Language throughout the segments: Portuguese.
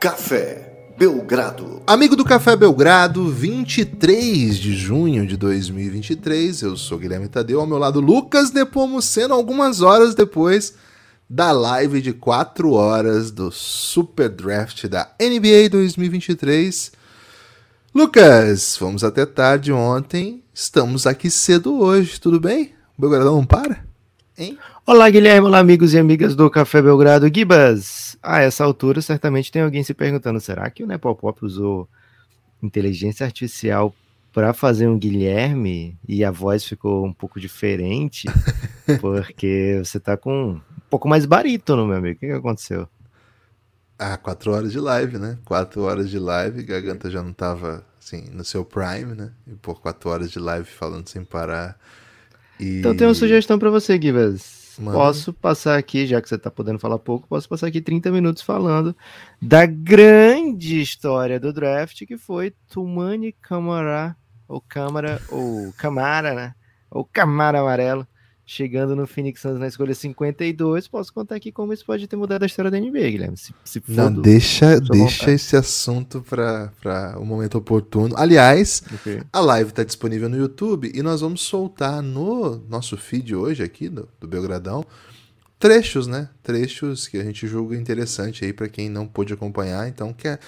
Café Belgrado. Amigo do Café Belgrado, 23 de junho de 2023. Eu sou Guilherme Tadeu, ao meu lado Lucas Nepomuceno, algumas horas depois da live de 4 horas do Super Draft da NBA 2023. Lucas, fomos até tarde ontem, estamos aqui cedo hoje, tudo bem? O Belgradão não para? Hein? Olá, Guilherme, olá, amigos e amigas do Café Belgrado. Gibas, a essa altura certamente tem alguém se perguntando, será que o Nepopop usou inteligência artificial para fazer um Guilherme e a voz ficou um pouco diferente? Porque você tá com um pouco mais barítono, meu amigo. O que, que aconteceu? Ah, quatro horas de live, né? Quatro horas de live, garganta já não tava, assim, no seu prime, né? E por quatro horas de live falando sem parar. E... Então tem uma sugestão para você, Gibas. Mano. Posso passar aqui, já que você está podendo falar pouco, posso passar aqui 30 minutos falando da grande história do draft, que foi Tumani Camara, ou Câmara, ou Camara, né? Ou Camara Amarelo, chegando no Phoenix Suns na escolha 52. Posso contar aqui como isso pode ter mudado a história da NBA, Guilherme. Se, se Não, do, deixa, deixa esse assunto para o um momento oportuno. Aliás, okay. a live está disponível no YouTube e nós vamos soltar no nosso feed hoje aqui do, do Belgradão trechos, né? Trechos que a gente julga interessante aí para quem não pôde acompanhar. Então, quer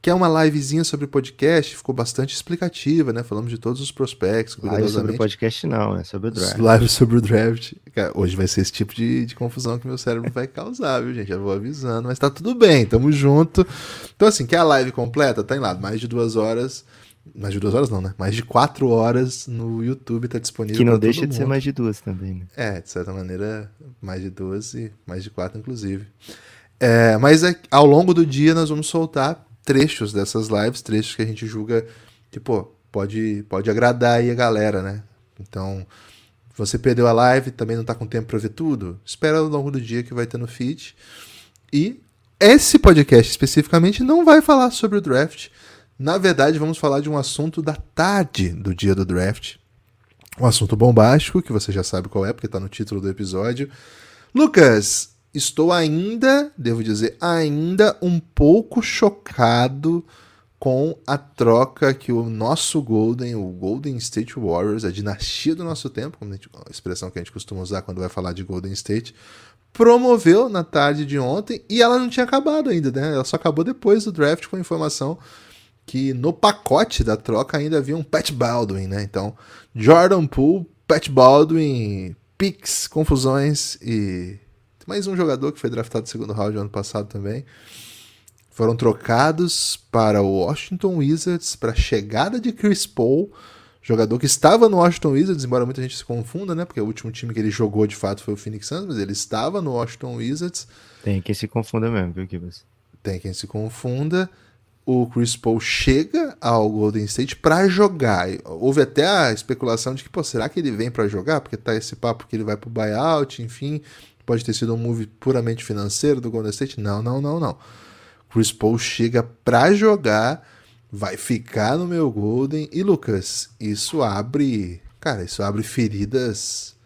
que é uma livezinha sobre podcast, ficou bastante explicativa, né? Falamos de todos os prospectos, Live sobre podcast não, é sobre o draft. Live sobre o draft. Cara, hoje vai ser esse tipo de, de confusão que meu cérebro vai causar, viu, gente? Já vou avisando, mas tá tudo bem, tamo junto. Então, assim, quer a live completa? Tá em lá, mais de duas horas. Mais de duas horas não, né? Mais de quatro horas no YouTube tá disponível. Que não deixa de ser mais de duas também, né? É, de certa maneira, mais de duas e mais de quatro, inclusive. É, mas é, ao longo do dia nós vamos soltar trechos dessas lives, trechos que a gente julga que, pô, pode, pode agradar aí a galera, né? Então, você perdeu a live, também não tá com tempo para ver tudo, espera ao longo do dia que vai ter no feed. E esse podcast especificamente não vai falar sobre o draft. Na verdade, vamos falar de um assunto da tarde do dia do draft. Um assunto bombástico, que você já sabe qual é, porque está no título do episódio. Lucas, estou ainda, devo dizer, ainda um pouco chocado com a troca que o nosso Golden, o Golden State Warriors, a dinastia do nosso tempo, como a, expressão que a gente costuma usar quando vai falar de Golden State, promoveu na tarde de ontem e ela não tinha acabado ainda, né? Ela só acabou depois do draft com a informação que no pacote da troca ainda havia um Pat Baldwin, né? Então, Jordan Poole, Pat Baldwin, picks, confusões e mais um jogador que foi draftado no segundo round ano passado também. Foram trocados para o Washington Wizards para a chegada de Chris Paul, jogador que estava no Washington Wizards, embora muita gente se confunda, né? Porque o último time que ele jogou de fato foi o Phoenix Suns, mas ele estava no Washington Wizards. Tem quem se confunda mesmo, viu, Kibas? Tem quem se confunda o Chris Paul chega ao Golden State para jogar. Houve até a especulação de que, pô, será que ele vem para jogar? Porque tá esse papo que ele vai pro buyout, enfim. Pode ter sido um move puramente financeiro do Golden State? Não, não, não, não. Chris Paul chega para jogar, vai ficar no meu Golden. E Lucas, isso abre, cara, isso abre feridas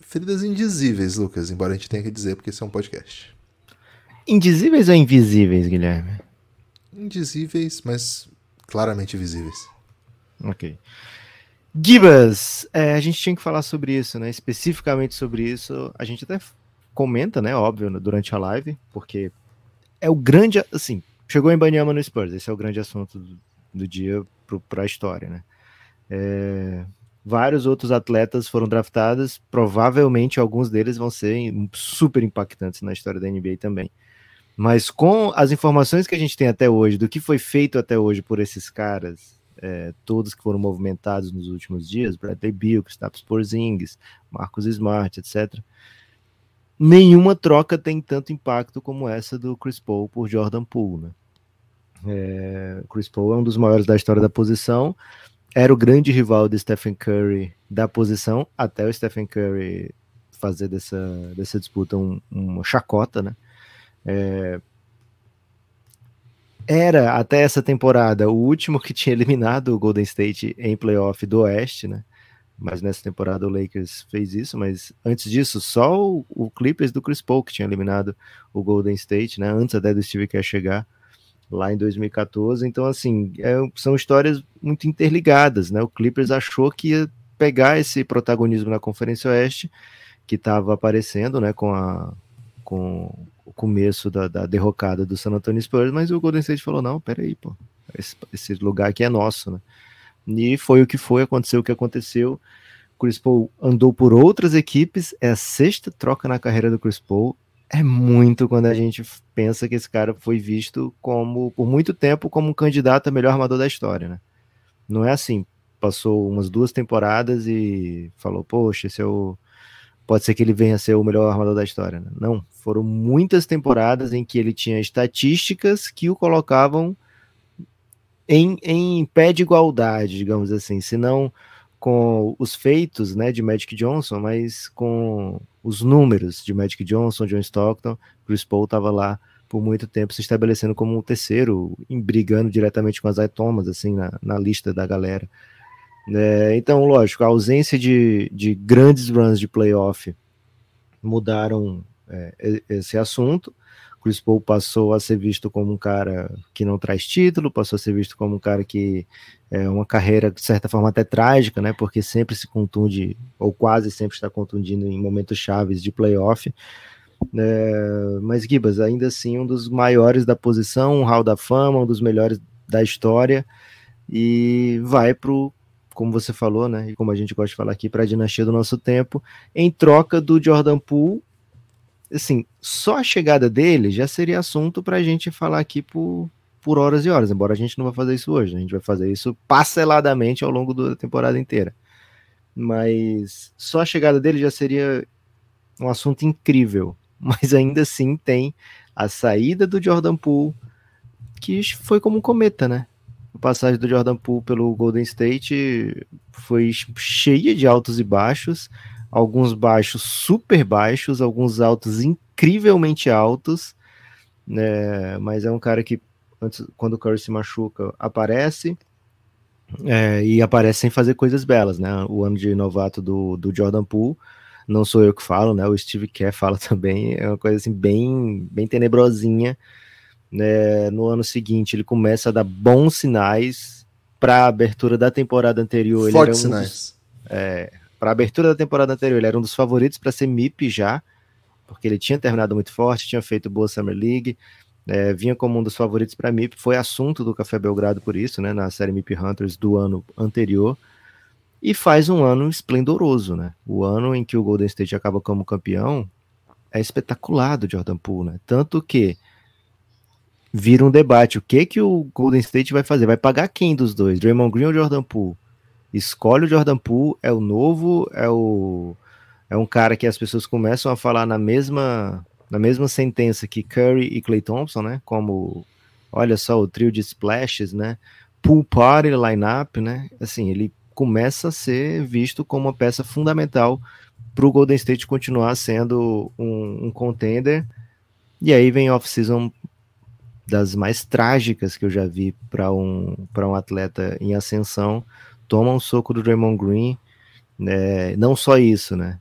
feridas indizíveis, Lucas, embora a gente tenha que dizer porque isso é um podcast. Indizíveis ou invisíveis, Guilherme? Indizíveis, mas claramente visíveis. Ok. Gibas, é, a gente tinha que falar sobre isso, né? Especificamente sobre isso. A gente até comenta, né? Óbvio, durante a live, porque é o grande. Assim, chegou em Banyama no Spurs. Esse é o grande assunto do, do dia para a história, né? É, vários outros atletas foram draftados. Provavelmente alguns deles vão ser super impactantes na história da NBA também. Mas com as informações que a gente tem até hoje, do que foi feito até hoje por esses caras, é, todos que foram movimentados nos últimos dias, Bradley Beal, Kristaps Porzingis, Marcos Smart, etc. Nenhuma troca tem tanto impacto como essa do Chris Paul por Jordan Poole. Né? É, Chris Paul é um dos maiores da história da posição, era o grande rival de Stephen Curry da posição, até o Stephen Curry fazer dessa, dessa disputa um, uma chacota, né? É, era até essa temporada o último que tinha eliminado o Golden State em playoff do Oeste, né? Mas nessa temporada o Lakers fez isso, mas antes disso, só o, Clippers do Chris Paul que tinha eliminado o Golden State, né? Antes até do Steve Kerr chegar. lá em 2014. Então, assim, é, são histórias muito interligadas, né? O Clippers achou que ia pegar esse protagonismo na Conferência Oeste, que estava aparecendo, né, com, a, com o começo da, da, derrocada do San Antonio Spurs, mas o Golden State falou, não, peraí, pô, esse, esse lugar aqui é nosso, né? E foi o que foi, aconteceu o que aconteceu. Chris Paul andou por outras equipes, é a sexta troca na carreira do Chris Paul, é muito quando a gente pensa que esse cara foi visto como, por muito tempo, como um candidato a melhor armador da história, né? Não é assim. Passou umas duas temporadas e falou, poxa, esse é o. Pode ser que ele venha a ser o melhor armador da história. Né? Não, foram muitas temporadas em que ele tinha estatísticas que o colocavam em, em pé de igualdade, digamos assim. Se não com os feitos né, de Magic Johnson, mas com os números de Magic Johnson, John Stockton, Chris Paul estava lá por muito tempo se estabelecendo como um terceiro, brigando diretamente com as Thomas, assim, na, na lista da galera. É, então, lógico, a ausência de, de grandes runs de playoff mudaram é, esse assunto. Chris Paul passou a ser visto como um cara que não traz título, passou a ser visto como um cara que é uma carreira, de certa forma, até trágica, né? Porque sempre se contunde, ou quase sempre está contundindo em momentos chaves de playoff. É, mas Gibas, ainda assim, um dos maiores da posição, um hall da fama, um dos melhores da história, e vai pro, como você falou, né? E como a gente gosta de falar aqui, para a dinastia do nosso tempo, em troca do Jordan Poole. Assim, só a chegada dele já seria assunto para a gente falar aqui por, por horas e horas, embora a gente não vá fazer isso hoje, a gente vai fazer isso parceladamente ao longo da temporada inteira. Mas só a chegada dele já seria um assunto incrível, mas ainda assim tem a saída do Jordan Poole, que foi como um cometa, né? A passagem do Jordan Poole pelo Golden State foi cheia de altos e baixos, alguns baixos super baixos, alguns altos incrivelmente altos, né? Mas é um cara que antes, quando o Curry se machuca, aparece. É, e aparece sem fazer coisas belas, né? O ano de novato do, do Jordan Poole, não sou eu que falo, né? O Steve Kerr fala também, é uma coisa assim bem, bem tenebrosinha. Né? No ano seguinte, ele começa a dar bons sinais para a abertura da temporada anterior. Fortes um sinais. Dos, é, para a abertura da temporada anterior, ele era um dos favoritos para ser MIP já, porque ele tinha terminado muito forte, tinha feito boa Summer League, é, vinha como um dos favoritos para MIP, foi assunto do Café Belgrado por isso, né, na série MIP Hunters do ano anterior, e faz um ano esplendoroso, né? O ano em que o Golden State acaba como campeão é espetacular do Jordan Poole, né? Tanto que vira um debate, o que que o Golden State vai fazer? Vai pagar quem dos dois? Draymond Green ou Jordan Poole? Escolhe o Jordan Poole, é o novo, é o é um cara que as pessoas começam a falar na mesma na mesma sentença que Curry e Clay Thompson, né? Como, olha só, o trio de splashes, né? Pool party lineup, né? Assim, ele começa a ser visto como uma peça fundamental para o Golden State continuar sendo um, um contender. E aí vem off-season das mais trágicas que eu já vi para um, um atleta em ascensão. Toma um soco do Draymond Green. Né? Não só isso, né?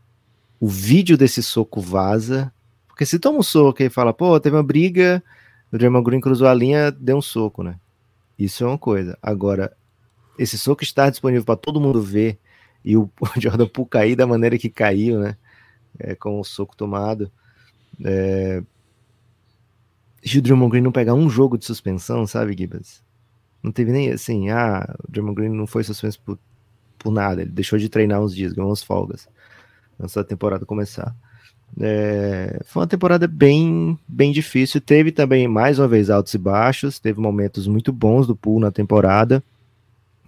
O vídeo desse soco vaza porque se toma um soco e fala, pô, teve uma briga, o Draymond Green cruzou a linha, deu um soco, né? Isso é uma coisa. Agora, esse soco está disponível para todo mundo ver e o Jordan Poole cair da maneira que caiu, né? É, com o soco tomado. É... E o Draymond Green não pegar um jogo de suspensão, sabe, Gibbs? Não teve nem assim, ah, o Draymond Green não foi suspenso por, por nada, ele deixou de treinar uns dias, ganhou umas folgas antes da temporada começar. É, foi uma temporada bem, bem difícil. Teve também, mais uma vez, altos e baixos. Teve momentos muito bons do pool na temporada.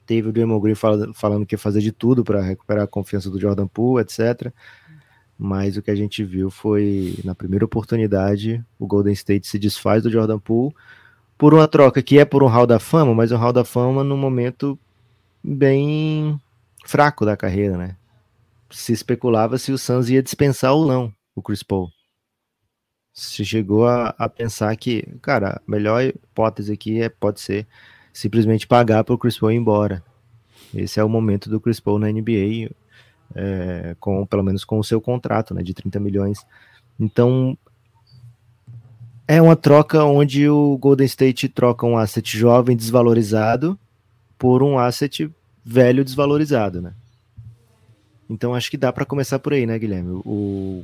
Teve o Draymond Green falando que ia fazer de tudo para recuperar a confiança do Jordan Poole, etc. Mas o que a gente viu foi, na primeira oportunidade, o Golden State se desfaz do Jordan Poole por uma troca que é por um Hall da Fama, mas um Hall da Fama num momento bem fraco da carreira, né? Se especulava se o Suns ia dispensar ou não o Chris Paul. Você chegou a, a pensar que, cara, a melhor hipótese aqui é, pode ser simplesmente pagar para o Chris Paul ir embora. Esse é o momento do Chris Paul na NBA, é, com pelo menos com o seu contrato né, de 30 milhões. Então É uma troca onde o Golden State troca um asset jovem desvalorizado por um asset velho desvalorizado, né? Então acho que dá para começar por aí, né, Guilherme? O,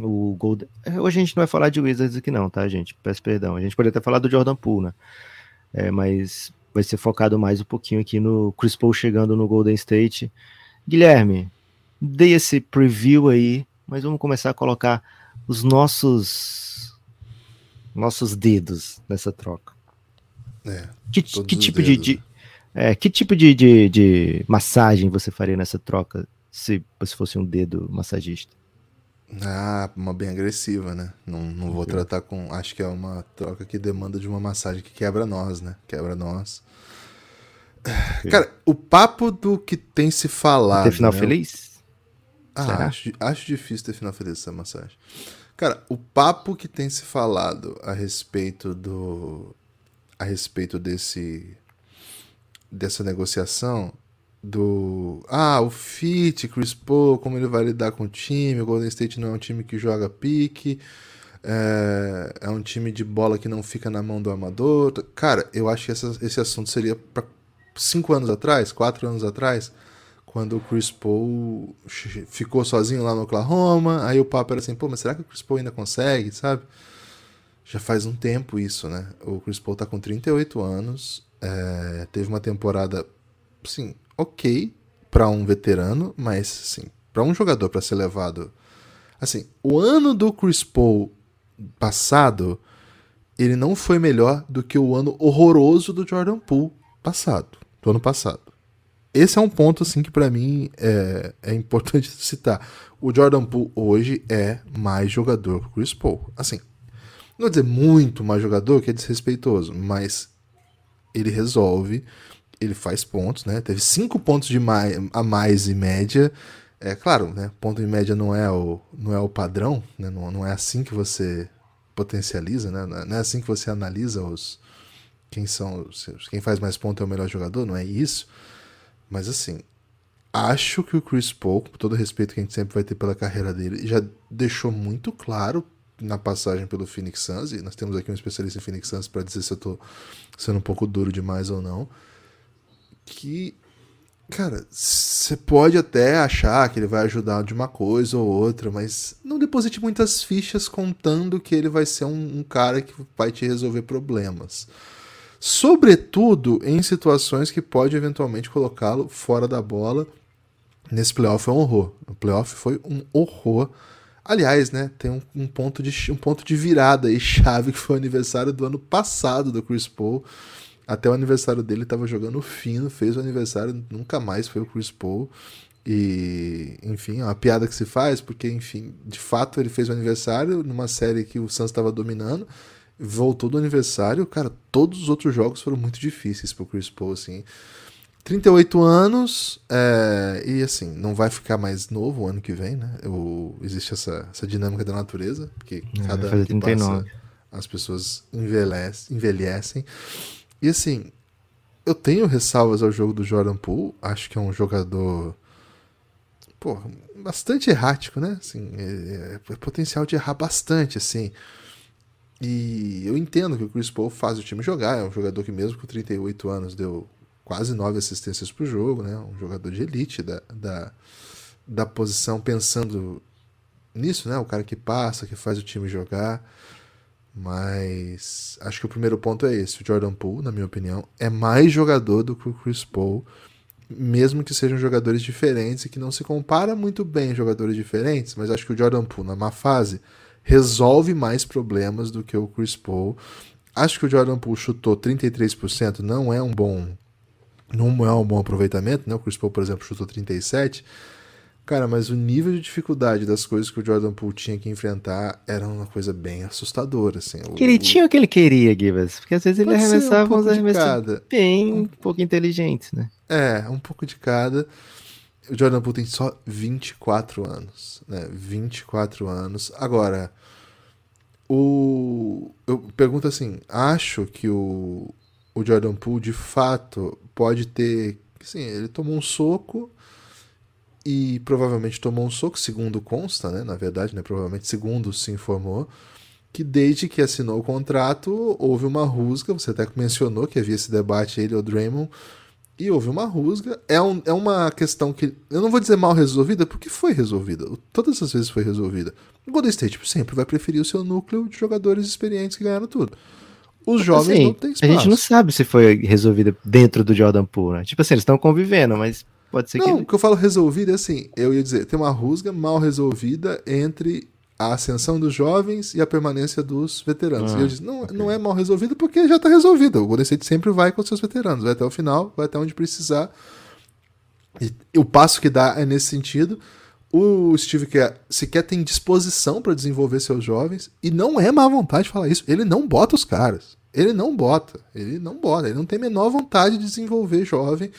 o Golden... Hoje a gente não vai falar de Wizards aqui não, tá, gente? Peço perdão. A gente poderia até falar do Jordan Poole, né? É, mas vai ser focado mais um pouquinho aqui no Chris Paul chegando no Golden State. Guilherme, dei esse preview aí, mas vamos começar a colocar os nossos nossos dedos nessa troca. É, que, que tipo de, de é, que tipo de, de, de, massagem você faria nessa troca se você fosse um dedo massagista? Ah, uma bem agressiva, né? Não, não vou tratar com. Acho que é uma troca que demanda de uma massagem que quebra nós, né? Quebra nós. Cara, o papo do que tem se falado. Ter final né? feliz? Ah, acho, acho difícil ter final feliz essa massagem. Cara, o papo que tem se falado a respeito do. a respeito desse. dessa negociação do. Ah, o Fit, Chris Paul, como ele vai lidar com o time, o Golden State não é um time que joga pique. É, é um time de bola que não fica na mão do amador. Cara, eu acho que essa, esse assunto seria para cinco anos atrás, quatro anos atrás, quando o Chris Paul ficou sozinho lá no Oklahoma, aí o papo era assim, pô, mas será que o Chris Paul ainda consegue, sabe? Já faz um tempo isso, né? O Chris Paul tá com 38 anos, é, teve uma temporada, assim, ok para um veterano, mas, assim, para um jogador para ser levado... Assim, o ano do Chris Paul passado, ele não foi melhor do que o ano horroroso do Jordan Poole passado, do ano passado esse é um ponto assim que para mim é, é, importante citar. O Jordan Poole hoje é mais jogador que o Chris Paul. Assim, não vou dizer muito mais jogador, que é desrespeitoso, mas ele resolve, ele faz pontos, né? Teve cinco pontos de mais, a mais em média. É claro, né? Ponto em média não é o, não é o padrão, né? não, não é assim que você potencializa, né? Não é assim que você analisa os quem são quem faz mais pontos é o melhor jogador, não é isso. Mas assim, acho que o Chris Paul, com todo o respeito que a gente sempre vai ter pela carreira dele, já deixou muito claro na passagem pelo Phoenix Suns, e nós temos aqui um especialista em Phoenix Suns para dizer se eu tô sendo um pouco duro demais ou não, que, cara, você pode até achar que ele vai ajudar de uma coisa ou outra, mas não deposite muitas fichas contando que ele vai ser um, um cara que vai te resolver problemas sobretudo em situações que pode eventualmente colocá-lo fora da bola. Nesse playoff foi um horror. O playoff foi um horror. Aliás, né, tem um, um, ponto de, um ponto de virada e chave que foi o aniversário do ano passado do Chris Paul. Até o aniversário dele estava jogando fino, fez o aniversário, nunca mais foi o Chris Paul. E, enfim, é uma piada que se faz, porque, enfim, de fato ele fez o aniversário numa série que o Suns estava dominando voltou do aniversário, cara, todos os outros jogos foram muito difíceis pro Chris Paul, assim. 38 anos, é, e assim, não vai ficar mais novo o ano que vem, né? Existe essa, essa dinâmica da natureza, porque é, cada ano que passa as pessoas envelhecem, envelhecem. E assim, eu tenho ressalvas ao jogo do Jordan Poole, acho que é um jogador pô, bastante errático, né? Assim, é, é potencial de errar bastante, assim. E eu entendo que o Chris Paul faz o time jogar, é um jogador que mesmo com 38 anos deu quase nove assistências o jogo, né? um jogador de elite da, da, da posição, pensando nisso, né? o cara que passa, que faz o time jogar. Mas acho que o primeiro ponto é esse: o Jordan Poole, na minha opinião, é mais jogador do que o Chris Paul, mesmo que sejam jogadores diferentes e que não se compara muito bem jogadores diferentes, mas acho que o Jordan Poole, na má fase, resolve mais problemas do que o Chris Paul. Acho que o Jordan Poole chutou 33%, não é um bom não é um bom aproveitamento, né? O Chris Paul, por exemplo, chutou 37. Cara, mas o nível de dificuldade das coisas que o Jordan Poole tinha que enfrentar era uma coisa bem assustadora, assim. Que ele tinha o que ele queria, Givas, porque às vezes ele arremessava um uns arremessos bem um pouco inteligentes, né? É, um pouco de cada o Jordan Poole tem só 24 anos, né? 24 anos. Agora, o eu pergunto assim, acho que o, o Jordan Poole de fato pode ter, sim, ele tomou um soco e provavelmente tomou um soco, segundo consta, né? Na verdade, né? Provavelmente segundo se informou que desde que assinou o contrato houve uma rusga, você até mencionou que havia esse debate ele, o Draymond, e houve uma rusga. É, um, é uma questão que eu não vou dizer mal resolvida, porque foi resolvida. Todas as vezes foi resolvida. O Golden State sempre vai preferir o seu núcleo de jogadores experientes que ganharam tudo. Os jovens assim, não têm espaço. A gente não sabe se foi resolvida dentro do Jordan Poole, né? Tipo assim, eles estão convivendo, mas pode ser não, que. Não, o que eu falo resolvida é assim, eu ia dizer, tem uma rusga mal resolvida entre a ascensão dos jovens e a permanência dos veteranos. Ah, e eu disse, não, okay. não é mal resolvido porque já está resolvido. O Golden State sempre vai com seus veteranos, vai até o final, vai até onde precisar. E, e o passo que dá é nesse sentido. O Steve quer, sequer tem disposição para desenvolver seus jovens, e não é má vontade falar isso. Ele não bota os caras. Ele não bota. Ele não bota. Ele não tem a menor vontade de desenvolver jovem.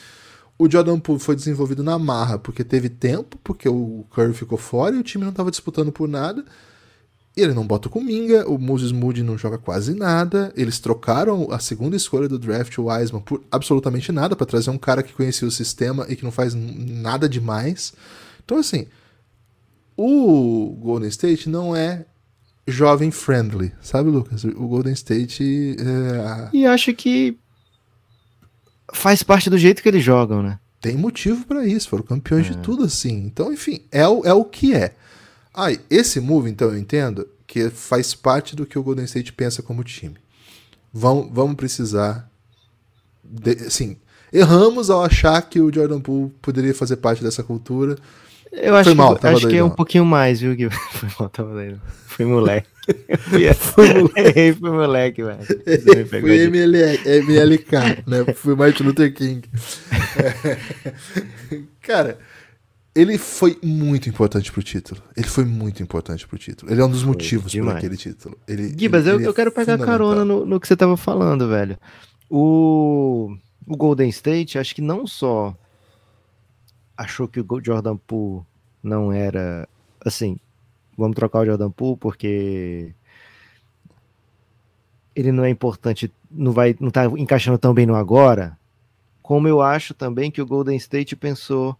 O Jordan Poole foi desenvolvido na marra porque teve tempo, porque o Curry ficou fora e o time não estava disputando por nada. Ele não bota o Kuminga, o Moses Moody não joga quase nada. Eles trocaram a segunda escolha do draft, o Wiseman, por absolutamente nada, para trazer um cara que conhecia o sistema e que não faz nada demais. Então, assim, o Golden State não é jovem friendly, sabe, Lucas? O Golden State. É... E acho que faz parte do jeito que eles jogam, né? Tem motivo para isso, foram campeões é. de tudo assim. Então, enfim, é o, é o que é. Ah, esse move, então, eu entendo que faz parte do que o Golden State pensa como time. Vamos, vamos precisar. De, assim, erramos ao achar que o Jordan Poole poderia fazer parte dessa cultura. Eu acho, mal, que, acho que é um pouquinho mais, viu, Gui? Foi mal, tava doido. Foi moleque. Fui moleque, fui moleque, velho. Fui MLK, né? Fui Martin Luther King. Cara, ele foi muito importante pro título. Ele foi muito importante pro título. Ele é um dos foi motivos por aquele título. Ele, Gibas, ele, eu, eu quero pegar carona no, no, que você tava falando, velho. O, o Golden State, acho que não só achou que o Jordan Poole não era assim, vamos trocar o Jordan Poole porque ele não é importante, não vai, não tá encaixando tão bem no agora. Como eu acho também que o Golden State pensou,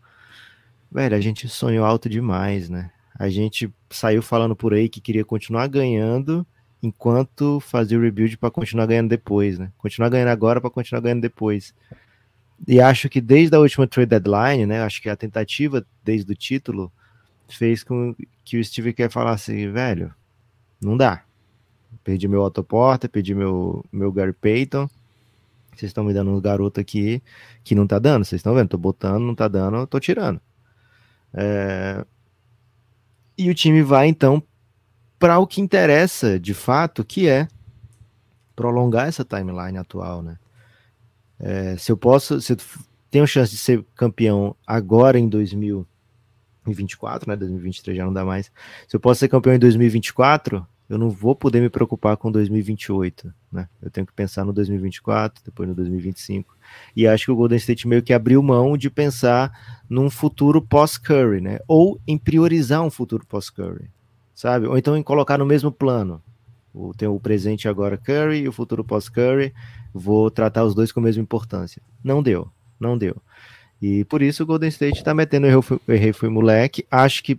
velho, a gente sonhou alto demais, né? A gente saiu falando por aí que queria continuar ganhando enquanto fazia o rebuild para continuar ganhando depois, né? Continuar ganhando agora para continuar ganhando depois. E acho que desde a última trade deadline, né? Acho que a tentativa desde o título fez com que o Steve Kerr falasse, velho, não dá. Perdi meu Otto Porter, perdi meu, meu Gary Payton. Vocês estão me dando um garoto aqui que não tá dando. Vocês estão vendo? Tô botando, não tá dando, tô tirando. É... E o time vai então para o que interessa de fato, que é prolongar essa timeline atual, né? É, se eu posso, se eu tenho chance de ser campeão agora em 2024, né? 2023 já não dá mais. Se eu posso ser campeão em 2024, eu não vou poder me preocupar com 2028, né? Eu tenho que pensar no 2024, depois no 2025. E acho que o Golden State meio que abriu mão de pensar num futuro pós-Curry, né? Ou em priorizar um futuro pós-Curry, sabe? Ou então em colocar no mesmo plano. O, tem o presente agora Curry e o futuro pós-Curry vou tratar os dois com a mesma importância. Não deu, não deu. E por isso o Golden State tá metendo fui, errei fui moleque. Acho que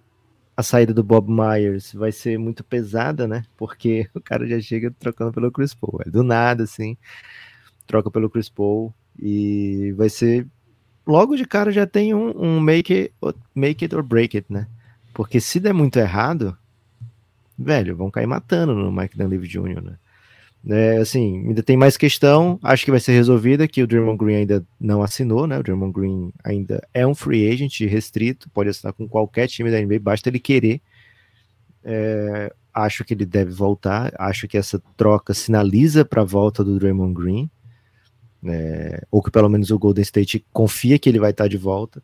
a saída do Bob Myers vai ser muito pesada, né? Porque o cara já chega trocando pelo Chris Paul. É do nada, assim. Troca pelo Chris Paul. E vai ser. Logo de cara já tem um, um make, it, make it or break it, né? Porque se der muito errado, velho, vão cair matando no Mike Dunleavy Jr., né? É, assim, ainda tem mais questão, acho que vai ser resolvida, que o Draymond Green ainda não assinou, né? O Draymond Green ainda é um free agent restrito, pode assinar com qualquer time da NBA, basta ele querer. É, acho que ele deve voltar, acho que essa troca sinaliza para a volta do Draymond Green, é, ou que pelo menos o Golden State confia que ele vai estar de volta.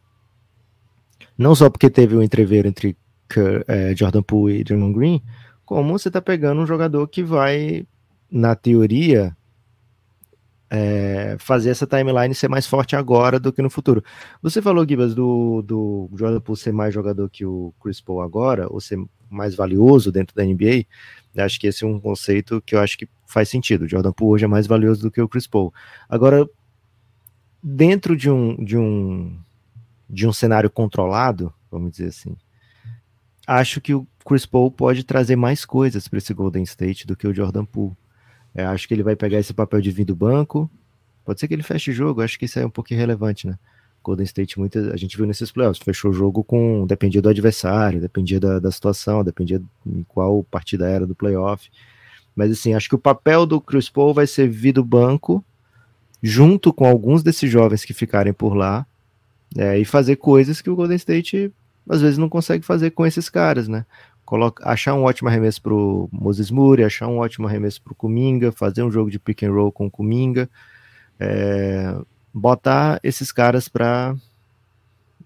Não só porque teve um entreveiro entre é, Jordan Poole e Draymond Green, como você está pegando um jogador que vai na teoria, é, fazer essa timeline ser mais forte agora do que no futuro. Você falou, Gibas, do, do Jordan Poole ser mais jogador que o Chris Paul agora, ou ser mais valioso dentro da NBA. Acho que esse é um conceito que eu acho que faz sentido. O Jordan Poole hoje é mais valioso do que o Chris Paul. Agora, dentro de um, de um, de um cenário controlado, vamos dizer assim, acho que o Chris Paul pode trazer mais coisas para esse Golden State do que o Jordan Poole. É, acho que ele vai pegar esse papel de vir do banco. Pode ser que ele feche o jogo, acho que isso é um pouco irrelevante, né? Golden State, muita, a gente viu nesses playoffs, fechou o jogo com. dependia do adversário, dependia da, da situação, dependia em qual partida era do playoff. Mas assim, acho que o papel do Chris Paul vai ser vir do banco, junto com alguns desses jovens que ficarem por lá, é, e fazer coisas que o Golden State às vezes não consegue fazer com esses caras, né? Coloca, achar um ótimo arremesso pro Moses Moody, achar um ótimo arremesso pro Kuminga, fazer um jogo de pick and roll com o Kuminga, é, botar esses caras para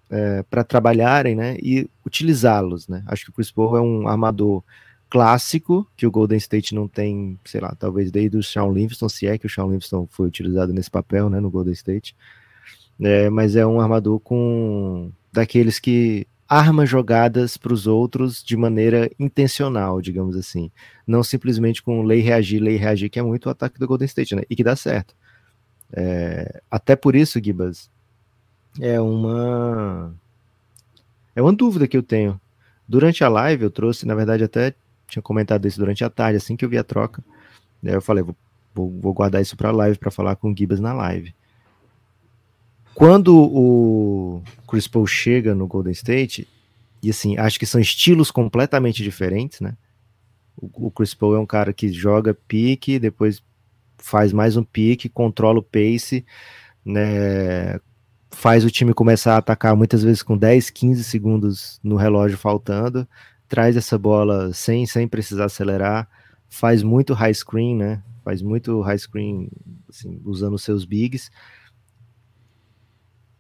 é, para trabalharem, né, e utilizá-los, né? Acho que o Chris Paul é um armador clássico que o Golden State não tem, sei lá, talvez desde o Sean Livingston, se é que o Sean Livingston foi utilizado nesse papel, né, no Golden State. É, mas é um armador com daqueles que arma jogadas para os outros de maneira intencional, digamos assim. Não simplesmente com lei reagir, lei reagir, que é muito o ataque do Golden State, né? E que dá certo. É, até por isso, Gibas, é uma é uma dúvida que eu tenho. Durante a live eu trouxe, na verdade até tinha comentado isso durante a tarde, assim que eu vi a troca. Aí eu falei, vou, vou guardar isso para a live para falar com o Gibas na live. Quando o Chris Paul chega no Golden State, e assim, acho que são estilos completamente diferentes, né? O, o Chris Paul é um cara que joga pique, depois faz mais um pique, controla o pace, né? Faz o time começar a atacar muitas vezes com 10, 15 segundos no relógio faltando, traz essa bola sem, sem precisar acelerar, faz muito high screen, né? Faz muito high screen assim, usando seus bigs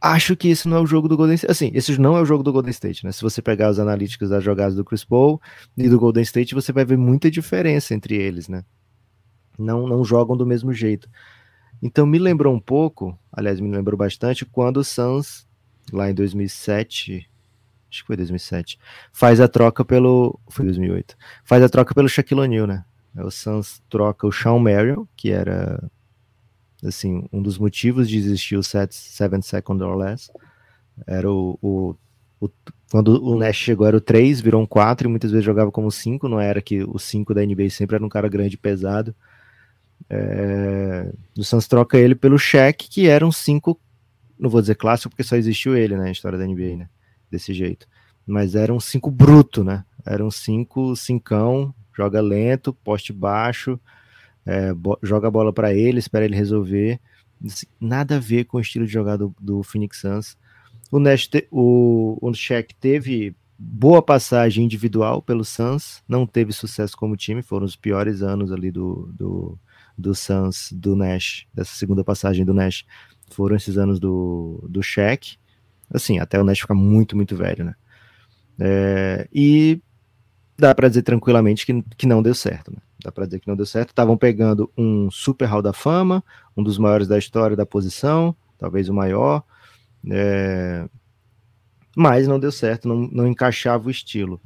acho que esse não é o jogo do Golden State. Assim, esse não é o jogo do Golden State, né? Se você pegar os analíticos das jogadas do Chris Paul e do Golden State, você vai ver muita diferença entre eles, né? Não, não jogam do mesmo jeito. Então me lembrou um pouco, aliás, me lembrou bastante, quando o Suns, lá em 2007, acho que foi 2007, faz a troca pelo. Foi 2008. Faz a troca pelo Shaquille O'Neal, né? O Suns troca o Sean Marion, que era assim, um dos motivos de existir o set, Seven Second or Less era o, o, o, quando o Nash chegou era o 3, virou um 4 e muitas vezes jogava como 5, não era que o 5 da NBA sempre era um cara grande e pesado. É, o Suns troca ele pelo Shaq, que era um 5, não vou dizer clássico porque só existiu ele né, na história da NBA, né? Desse jeito. Mas era um 5 bruto, né? Era um 5, 5, joga lento, poste baixo, é, joga a bola para ele, espera ele resolver. Nada a ver com o estilo de jogada do, Phoenix Suns. O, Nash o, o Shaq teve boa passagem individual pelo Suns, não teve sucesso como time, foram os piores anos ali do, do, do Suns, do Nash, dessa segunda passagem do Nash, foram esses anos do, do Shaq, assim, até o Nash ficar muito, muito velho, né? É, e dá para dizer tranquilamente que, que não deu certo, né? Dá para dizer que não deu certo. Estavam pegando um super hall da fama, um dos maiores da história da posição, talvez o maior, é... mas não deu certo, não, não encaixava o estilo.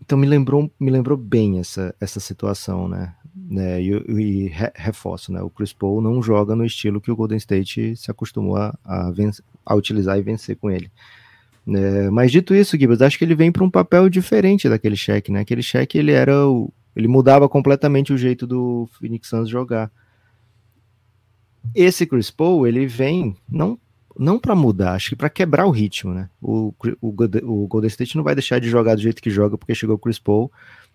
Então me lembrou, me lembrou bem essa, essa situação, né? né? E, e reforço, né? O Chris Paul não joga no estilo que o Golden State se acostumou a, a, vencer, a utilizar e vencer com ele. É, mas dito isso, Gibbs, acho que ele vem para um papel diferente daquele cheque, né? Aquele cheque ele era o, ele mudava completamente o jeito do Phoenix Suns jogar. Esse Chris Paul, ele vem não não para mudar, acho que para quebrar o ritmo, né? O, o, o Golden State não vai deixar de jogar do jeito que joga porque chegou o Chris Paul,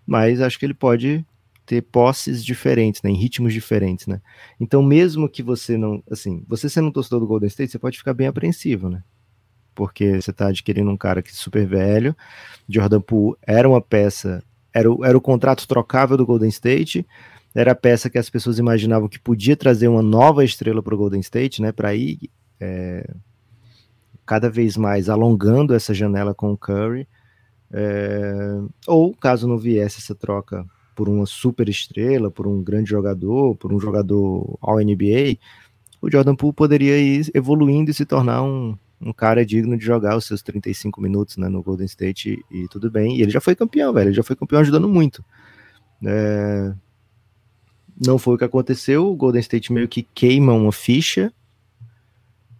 mas acho que ele pode ter posses diferentes, né, em ritmos diferentes, né? Então, mesmo que você não, assim, você sendo um torcedor do Golden State, você pode ficar bem apreensivo, né? Porque você está adquirindo um cara que é super velho, Jordan Poole era uma peça era o, era o contrato trocável do Golden State, era a peça que as pessoas imaginavam que podia trazer uma nova estrela para o Golden State, né, para ir é, cada vez mais alongando essa janela com o Curry, é, ou caso não viesse essa troca por uma super estrela, por um grande jogador, por um jogador ao NBA, o Jordan Poole poderia ir evoluindo e se tornar um, um cara digno de jogar os seus 35 minutos né, no Golden State e, tudo bem. E ele já foi campeão, velho. Ele já foi campeão ajudando muito. É... Não foi o que aconteceu. O Golden State meio que queima uma ficha.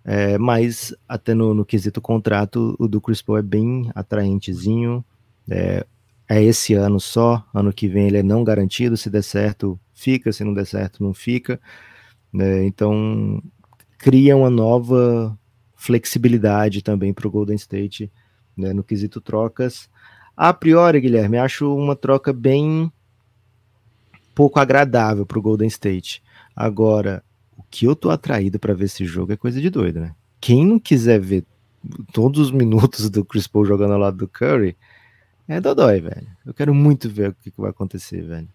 É, mas até no, no quesito contrato, o do Chris Paul é bem atraentezinho. É, é esse ano só, ano que vem ele é não garantido, se der certo, fica, se não der certo, não fica. Né? Então, cria uma nova flexibilidade também para o Golden State né, no quesito trocas. A priori, Guilherme, acho uma troca bem pouco agradável para o Golden State. Agora, o que eu tô atraído para ver esse jogo é coisa de doido, né? Quem não quiser ver todos os minutos do Chris Paul jogando ao lado do Curry, é dodói, velho. Eu quero muito ver o que, que vai acontecer, velho.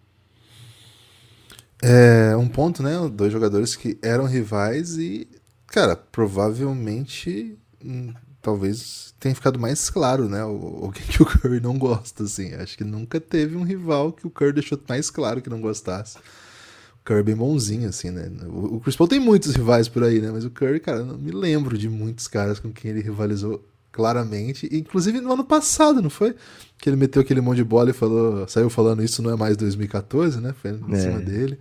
É um ponto, né? Dois jogadores que eram rivais e, cara, provavelmente, hum, talvez tenha ficado mais claro, né? O, que, o Curry não gosta, assim. Acho que nunca teve um rival que o Curry deixou mais claro que não gostasse. O Curry é bem bonzinho, assim, né? O, o Chris Paul tem muitos rivais por aí, né? Mas o Curry, cara, não me lembro de muitos caras com quem ele rivalizou claramente. Inclusive no ano passado, não foi? Que ele meteu aquele monte de bola e falou, saiu falando isso não é mais 2014, né? Foi em é. cima dele.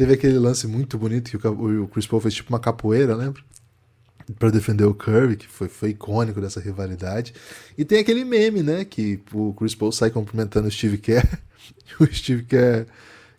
Teve aquele lance muito bonito que o, o Chris Paul fez tipo uma capoeira, lembra? para defender o Curry, que foi, foi icônico dessa rivalidade. E tem aquele meme, né, que o Chris Paul sai cumprimentando o Steve Kerr, o Steve Kerr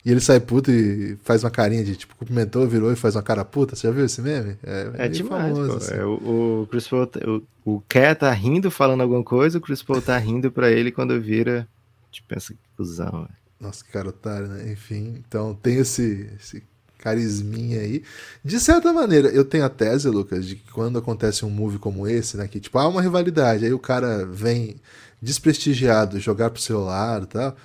e ele sai puto e faz uma carinha de tipo, cumprimentou, virou e faz uma cara puta. Você já viu esse meme? É, é demais, famoso, assim. é, o, o, Chris Paul, tá, o, o Kerr tá rindo falando alguma coisa, o Chris Paul tá rindo pra ele quando vira. Tipo, pensa que cuzão, velho. Nossa, que cara otário, né? Enfim, então tem esse, esse carisminha aí. De certa maneira, eu tenho a tese, Lucas, de que quando acontece um move como esse, né? Que tipo, há uma rivalidade, aí o cara vem desprestigiado jogar pro seu lado e tal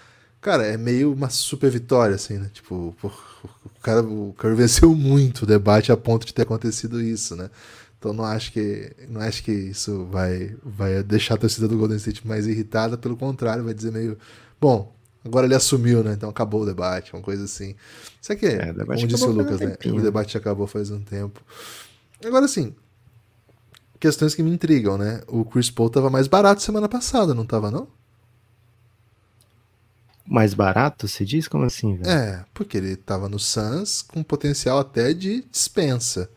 Cara, é meio uma super vitória, assim, né? Tipo, o cara, o Curry venceu muito o debate a ponto de ter acontecido isso, né? Então não acho que não acho que isso vai vai deixar a torcida do Golden State mais irritada, pelo contrário, vai dizer meio, bom, agora ele assumiu, né? Então acabou o debate, uma coisa assim. Isso aqui é, é como disse o Lucas, né? O debate acabou faz um tempo. Agora assim, questões que me intrigam, né? O Chris Paul tava mais barato semana passada, não tava não? mais barato, se diz? Como assim, velho? É, porque ele tava no Suns com potencial até de dispensa.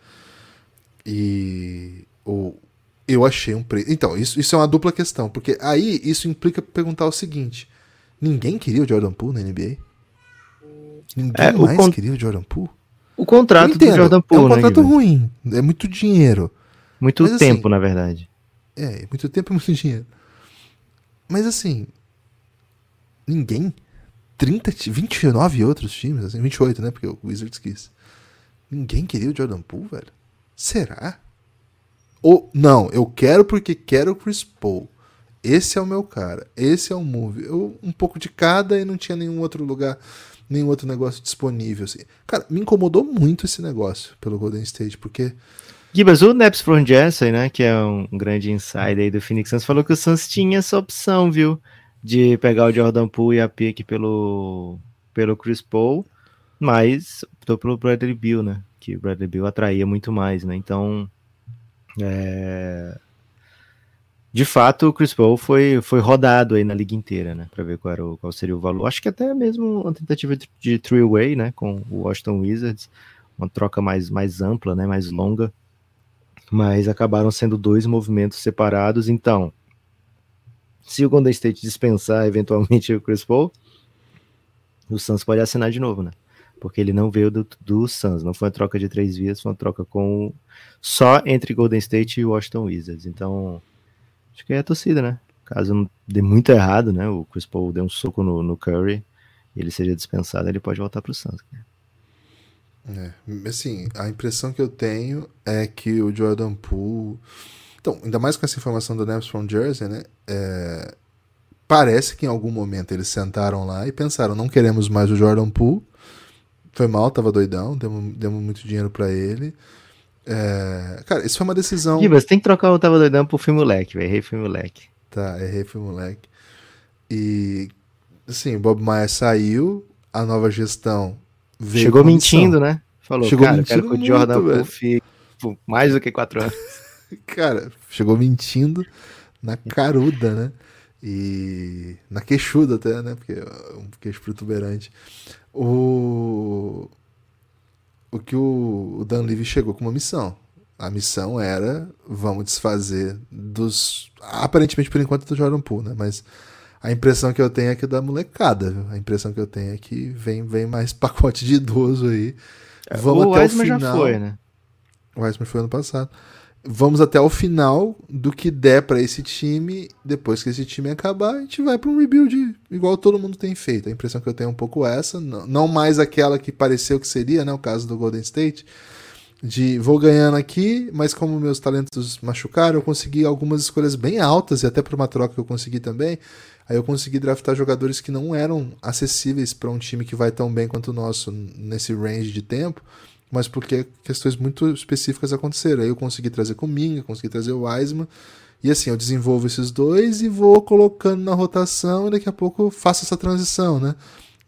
E o, eu achei um preço. Então, isso, isso é uma dupla questão, porque aí isso implica perguntar o seguinte: ninguém queria o Jordan Poole na NBA? Ninguém é, mais con... queria o Jordan Poole? O contrato do Jordan Poole, É um né, contrato né, ruim, é muito dinheiro. Muito Mas, tempo, assim, na verdade. É, muito tempo e muito dinheiro. Mas assim, ninguém. 30, 29 outros times, assim, 28, né? Porque o Wizards quis. Ninguém queria o Jordan Poole, velho. Será? Ou, não, eu quero porque quero o Chris Paul. Esse é o meu cara. Esse é o move. Eu, um pouco de cada e não tinha nenhum outro lugar, nenhum outro negócio disponível. Assim. Cara, me incomodou muito esse negócio pelo Golden State, porque. Gibas, o Neps from Jesse, né, que é um grande insider aí do Phoenix Suns, falou que o Suns tinha essa opção, viu? de pegar o Jordan Poole e a pick pelo, pelo Chris Paul, mas optou pelo Bradley Bill, né? Que o Bradley Bill atraía muito mais, né? Então, é... de fato, o Chris Paul foi, foi rodado aí na liga inteira, né? Para ver qual, era o, qual seria o valor. Acho que até mesmo uma tentativa de, de three-way, né? Com o Washington Wizards, uma troca mais, mais ampla, né? Mais longa. Mas acabaram sendo dois movimentos separados. Então, se o Golden State dispensar eventualmente o Chris Paul, o Suns pode assinar de novo, né? Porque ele não veio do, do Suns, não foi uma troca de três vias, foi uma troca com só entre Golden State e Washington Wizards. Então, acho que é a torcida, né? Caso dê muito errado, né? O Chris Paul dê um soco no, no Curry ele seja dispensado, ele pode voltar para o Suns. Né? É, assim, a impressão que eu tenho é que o Jordan Poole então, ainda mais com essa informação do Naps from Jersey, né? É, parece que em algum momento eles sentaram lá e pensaram: não queremos mais o Jordan Poole. Foi mal, tava doidão, demos, demos muito dinheiro para ele. É, cara, isso foi uma decisão. Gibas, tem que trocar o Tava Doidão pro filme moleque, velho. Errei filme moleque. Tá, errei filme moleque. E, assim, Bob Maia saiu, a nova gestão veio. Chegou mentindo, né? Falou, Chegou cara, mentindo quero que o Jordan Poole fique mais do que quatro anos. Cara, chegou mentindo na caruda, né? E na queixuda até, né? Porque é um queixo protuberante. O, o que o, o Dan Levy chegou com uma missão. A missão era vamos desfazer dos. Aparentemente, por enquanto, do Jordan Poole, né? Mas A impressão que eu tenho é que da molecada, viu? A impressão que eu tenho é que vem, vem mais pacote de idoso aí. Vamos o até Weisman o final. já foi, né? O Weisman foi ano passado. Vamos até o final do que der para esse time. Depois que esse time acabar, a gente vai para um rebuild igual todo mundo tem feito. A impressão que eu tenho é um pouco essa, não mais aquela que pareceu que seria, né, o caso do Golden State, de vou ganhando aqui, mas como meus talentos machucaram, eu consegui algumas escolhas bem altas e até para uma troca que eu consegui também. Aí eu consegui draftar jogadores que não eram acessíveis para um time que vai tão bem quanto o nosso nesse range de tempo, mas porque questões muito específicas aconteceram. Aí eu consegui trazer Cominga, consegui trazer o Wiseman, e assim, eu desenvolvo esses dois e vou colocando na rotação e daqui a pouco faço essa transição, né?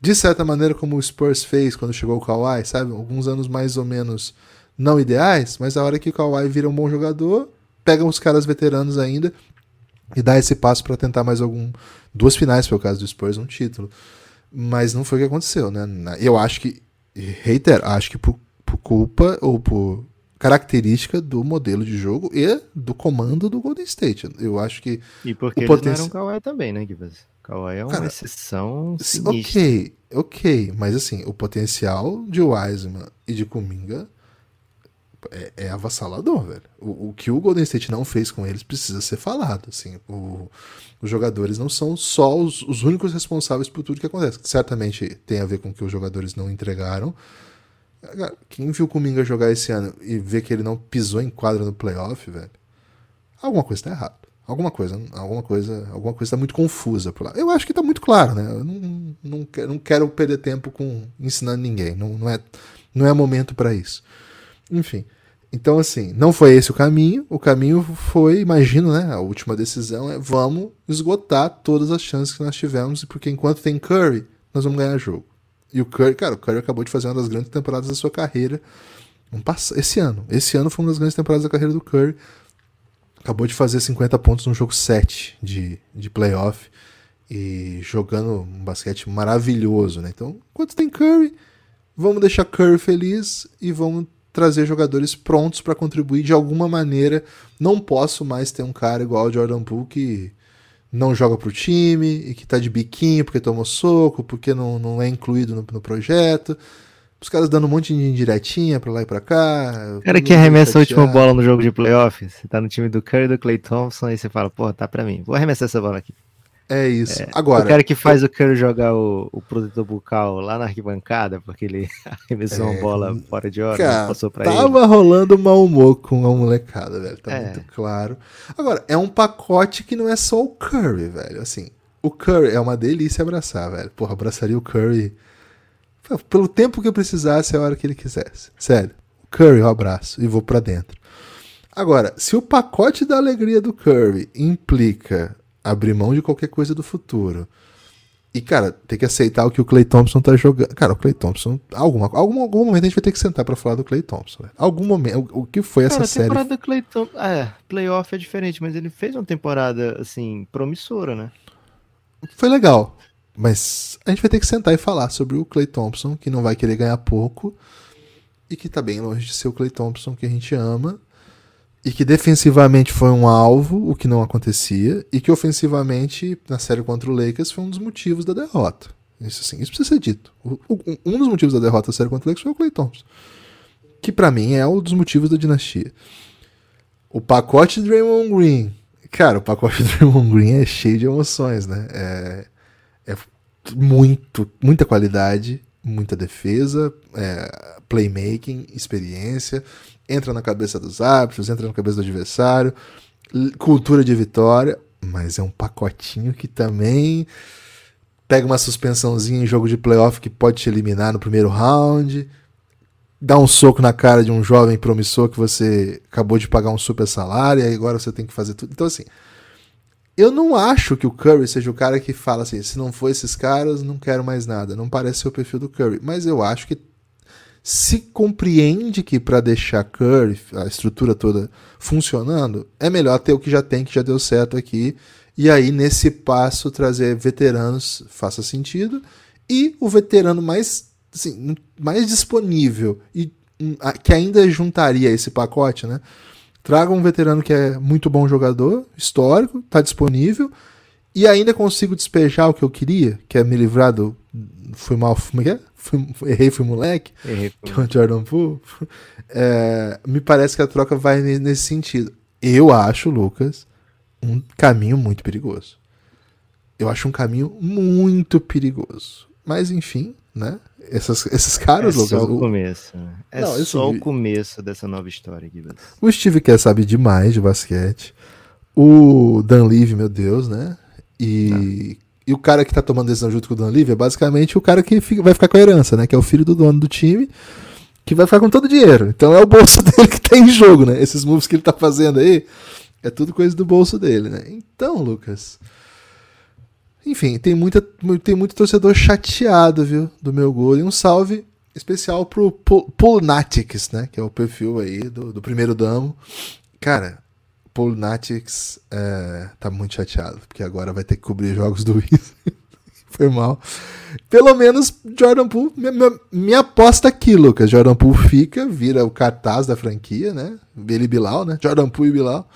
De certa maneira, como o Spurs fez quando chegou o Kawhi, sabe? Alguns anos mais ou menos não ideais, mas a hora que o Kawhi vira um bom jogador, pegam os caras veteranos ainda e dá esse passo para tentar mais algum duas finais foi o caso do Spurs um título mas não foi o que aconteceu né eu acho que reitero acho que por, por culpa ou por característica do modelo de jogo e do comando do Golden State eu acho que e porque o poten... eles não eram Kawhi também né Gibas Kawhi é uma Cara, exceção sinistra. ok ok mas assim o potencial de Wiseman e de Kuminga é, é avassalador, velho. O, o, que o Golden State não fez com eles precisa ser falado. Assim, o, os jogadores não são só os, os, únicos responsáveis por tudo que acontece. Certamente tem a ver com que os jogadores não entregaram. Quem viu o Kuminga jogar esse ano e vê que ele não pisou em quadra no playoff, velho, alguma coisa tá errada. Alguma coisa, alguma coisa, alguma coisa tá muito confusa por lá. Eu acho que tá muito claro, né? Eu não, não, quero, não quero perder tempo com ensinando ninguém. Não, não, é, não é momento para isso. Enfim. Então, assim, não foi esse o caminho. O caminho foi, imagino, né? A última decisão é vamos esgotar todas as chances que nós tivemos, porque enquanto tem Curry, nós vamos ganhar jogo. E o Curry, cara, o Curry acabou de fazer uma das grandes temporadas da sua carreira. Esse ano. Esse ano foi uma das grandes temporadas da carreira do Curry. Acabou de fazer 50 pontos no jogo 7 de, de playoff. E jogando um basquete maravilhoso, né? Então, enquanto tem Curry, vamos deixar Curry feliz e vamos trazer jogadores prontos para contribuir de alguma maneira. Não posso mais ter um cara igual o Jordan Poole que não joga pro time e que tá de biquinho porque tomou soco, porque não, não é incluído no, no projeto. Os caras dando um monte de indiretinha pra lá e pra cá. O cara que arremessa a última bola no jogo de playoff, você tá no time do Curry e do Clay Thompson, aí você fala, porra, tá pra mim, vou arremessar essa bola aqui. É isso. É, Agora. O cara que faz eu... o Curry jogar o, o protetor bucal lá na arquibancada, porque ele arremessou é... uma bola fora de hora, cara, passou pra tava ele. Tava rolando mau humor com a molecada, velho. Tá é. muito claro. Agora, é um pacote que não é só o Curry, velho. Assim, o Curry é uma delícia abraçar, velho. Porra, abraçaria o Curry pelo tempo que eu precisasse, a hora que ele quisesse. Sério. Curry, eu abraço e vou para dentro. Agora, se o pacote da alegria do Curry implica abrir mão de qualquer coisa do futuro. E, cara, tem que aceitar o que o Clay Thompson tá jogando. Cara, o Clay Thompson, alguma, algum, algum momento a gente vai ter que sentar para falar do Clay Thompson. Véio. Algum momento. O, o que foi cara, essa série? A temporada do Clay Thompson. É, playoff é diferente, mas ele fez uma temporada, assim, promissora, né? Foi legal. Mas a gente vai ter que sentar e falar sobre o Clay Thompson, que não vai querer ganhar pouco. E que tá bem longe de ser o Clay Thompson que a gente ama e que defensivamente foi um alvo, o que não acontecia, e que ofensivamente, na série contra o Lakers, foi um dos motivos da derrota. Isso, assim, isso precisa ser dito. O, o, um dos motivos da derrota da série contra o Lakers foi o Clay Thompson. Que para mim é um dos motivos da dinastia. O pacote Draymond Green. Cara, o pacote Draymond Green é cheio de emoções, né? É, é muito, muita qualidade, muita defesa, é, playmaking, experiência, entra na cabeça dos árbitros, entra na cabeça do adversário, cultura de vitória, mas é um pacotinho que também pega uma suspensãozinha em jogo de playoff que pode te eliminar no primeiro round, dá um soco na cara de um jovem promissor que você acabou de pagar um super salário e agora você tem que fazer tudo. Então, assim, eu não acho que o Curry seja o cara que fala assim: se não for esses caras, não quero mais nada. Não parece ser o perfil do Curry. Mas eu acho que se compreende que para deixar Curry, a estrutura toda funcionando, é melhor ter o que já tem, que já deu certo aqui. E aí, nesse passo, trazer veteranos faça sentido. E o veterano mais, assim, mais disponível e hum, que ainda juntaria esse pacote, né? Traga um veterano que é muito bom jogador, histórico, está disponível e ainda consigo despejar o que eu queria, que é me livrar do. Fui mal. Como é é? Fui, errei, fui moleque. Errei. Que é o Jordan Poole. É, me parece que a troca vai nesse sentido. Eu acho, Lucas, um caminho muito perigoso. Eu acho um caminho muito perigoso. Mas enfim, né? Essas, esses caras, é Lucas. Só o começo. Né? É Não, só o começo dessa nova história, Gibbs. O Steve Kerr sabe demais de basquete. O Dan Levy, meu Deus, né? E, e o cara que tá tomando decisão junto com o Dan Levy é basicamente o cara que fica- vai ficar com a herança, né? Que é o filho do dono do time, que vai ficar com todo o dinheiro. Então é o bolso dele que tá em jogo, né? Esses moves que ele tá fazendo aí é tudo coisa do bolso dele, né? Então, Lucas. Enfim, tem, muita, tem muito torcedor chateado, viu? Do meu gol. E um salve especial pro Pol- Polnatics, né? Que é o perfil aí do, do primeiro damo. Cara, Polnatics é, tá muito chateado, porque agora vai ter que cobrir jogos do Wiz. Foi mal. Pelo menos Jordan Poole, minha, minha, minha aposta aqui, Lucas. Jordan Poole fica, vira o cartaz da franquia, né? Ele e Bilal, né? Jordan Poole e Bilal.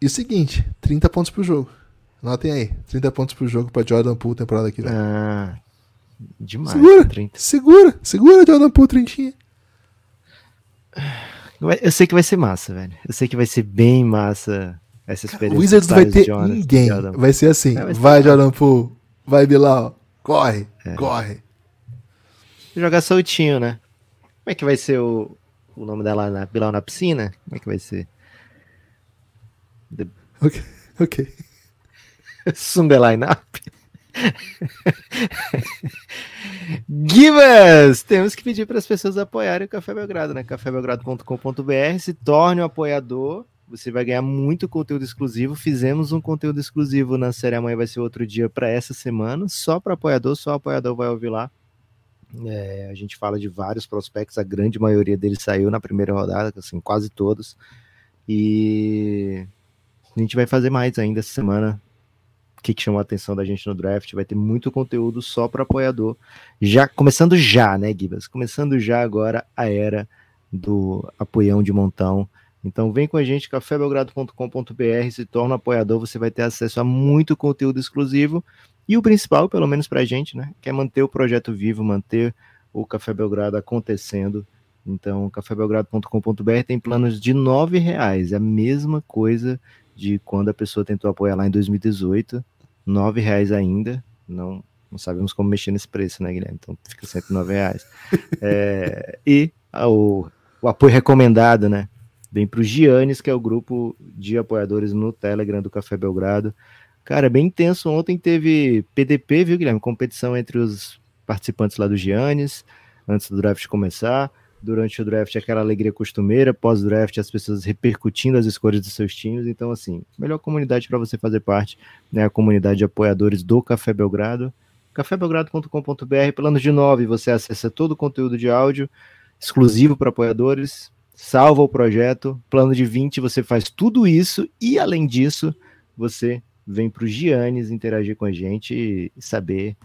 E o seguinte, 30 pontos pro jogo. Anotem aí, 30 pontos pro jogo pra Jordan Poole temporada que vem. Ah, demais. Segura. 30. Segura, segura Jordan Poole, trintinha. Eu sei que vai ser massa, velho. Eu sei que vai ser bem massa essa experiência. O Wizards vai ter Jones, ninguém. Jordan. Vai ser assim. É, vai ser vai. Jordan Poole. Vai, Bilal. Corre, corre. Jogar soltinho, né? Como é que vai ser o, o nome dela na, Bilal na piscina? Como é que vai ser? Ok, ok. Sunday Lineup. Givas! Temos que pedir para as pessoas apoiarem o Café Belgrado, né? cafébelgrado.com.br. Se torne um apoiador. Você vai ganhar muito conteúdo exclusivo. Fizemos um conteúdo exclusivo na série Amanhã vai ser outro dia para essa semana, só para apoiador, só apoiador vai ouvir lá. É, a gente fala de vários prospectos, a grande maioria deles saiu na primeira rodada, assim, quase todos. E a gente vai fazer mais ainda essa semana. O que, que chamou a atenção da gente no draft? Vai ter muito conteúdo só para apoiador. Já começando já, né, Gibas? Começando já agora a era do apoião de montão. Então vem com a gente, cafébelgrado.com.br, se torna apoiador, você vai ter acesso a muito conteúdo exclusivo. E o principal, pelo menos pra gente, né? Que é manter o projeto vivo, manter o Café Belgrado acontecendo. Então, cafébelgrado.com.br tem planos de R$ reais, é a mesma coisa de quando a pessoa tentou apoiar lá em 2018, R$ reais ainda, não, não sabemos como mexer nesse preço, né, Guilherme? Então fica sempre R$ reais. É, e o, o apoio recomendado, né? Vem para o Giannis, que é o grupo de apoiadores no Telegram do Café Belgrado. Cara, bem intenso. Ontem teve PDP, viu, Guilherme? Competição entre os participantes lá do Giannis, antes do draft começar. Durante o draft, aquela alegria costumeira. Pós-draft, as pessoas repercutindo as escolhas dos seus times. Então, assim, melhor comunidade para você fazer parte, né? A comunidade de apoiadores do Café Belgrado. cafébelgrado.com.br, planos de 9, você acessa todo o conteúdo de áudio exclusivo para apoiadores, salva o projeto, plano de 20, você faz tudo isso e, além disso, você vem para o Giannis interagir com a gente e saber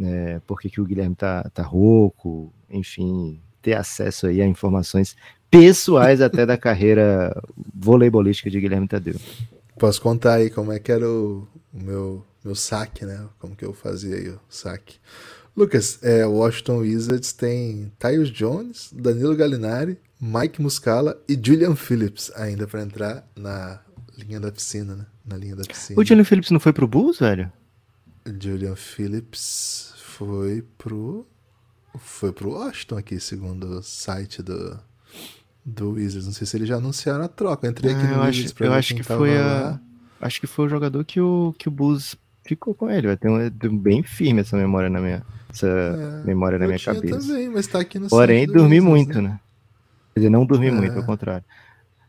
é, por que, que o Guilherme tá, tá rouco, enfim, ter acesso aí a informações pessoais até da carreira voleibolística de Guilherme Tadeu. Posso contar aí como é que era o, o meu, meu saque, né? Como que eu fazia aí o saque. Lucas, é, Washington Wizards tem Tyus Jones, Danilo Gallinari, Mike Muscala e Julian Phillips ainda para entrar na linha da piscina, né? Na linha da piscina. O Julian Phillips não foi pro Bulls, velho? Julian Phillips foi pro foi pro Washington aqui, segundo o site do do Wizards. Não sei se eles já anunciaram a troca. Eu entrei aqui Ah, no eu Wizards acho, pra eu acho que foi a, acho que foi o jogador que o que o Bulls ficou com ele. Vai ter um, bem firme essa memória na minha essa É, memória na minha cabeça. também, mas tá aqui no Porém, dormi Wizards, muito, né? Quer dizer, não dormi É. muito, ao contrário.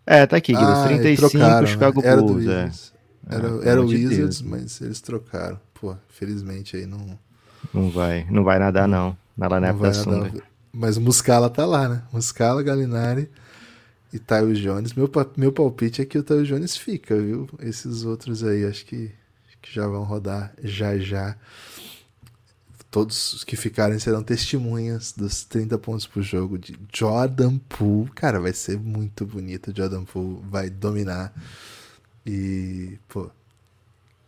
É, tá aqui, Guilherme. Ah, e 35, trocaram, né? Chicago Era do Bulls, é. Wizards. Era, Ah, era o de Wizards, Deus. mas eles trocaram. Pô, felizmente aí não, Não vai, não vai nadar, não. Na não Lanep vai da sunga. Mas o Muscala tá lá, né? Muscala, Galinari e Tyus Jones. Meu, meu palpite é que o Tyus Jones fica, viu? Esses outros aí, acho que, acho que já vão rodar já já. Todos os que ficarem serão testemunhas dos 30 pontos por jogo de Jordan Poole. Cara, vai ser muito bonito. Jordan Poole vai dominar. E, pô,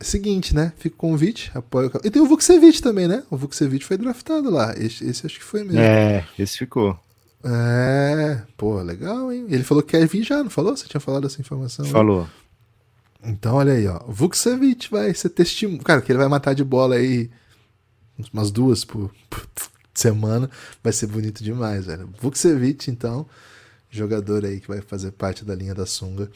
seguinte, né? Fica o convite, apoia o... E tem o Vucevic também, né? O Vucevic foi draftado lá. Esse, esse acho que foi mesmo. É, esse ficou. É, pô, legal, hein? Ele falou que quer vir já, não falou? Você tinha falado essa informação? né? Falou. Então, olha aí, ó. Vucevic vai ser testemunho. Cara, que ele vai matar de bola aí umas duas por, por semana. Vai ser bonito demais, velho. Vucevic, então, jogador aí que vai fazer parte da linha da sunga.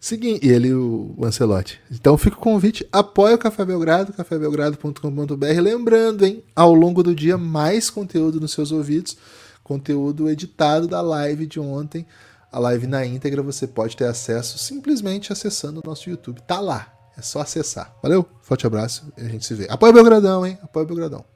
Seguinte, ele, o Ancelotti. Então fica o convite, apoia o Café Belgrado, cafébelgrado.com.br. Lembrando, hein, ao longo do dia, mais conteúdo nos seus ouvidos, conteúdo editado da live de ontem. A live na íntegra você pode ter acesso simplesmente acessando o nosso YouTube. Tá lá, é só acessar. Valeu, forte abraço e a gente se vê. Apoia o Belgradão, hein? Apoia o Belgradão.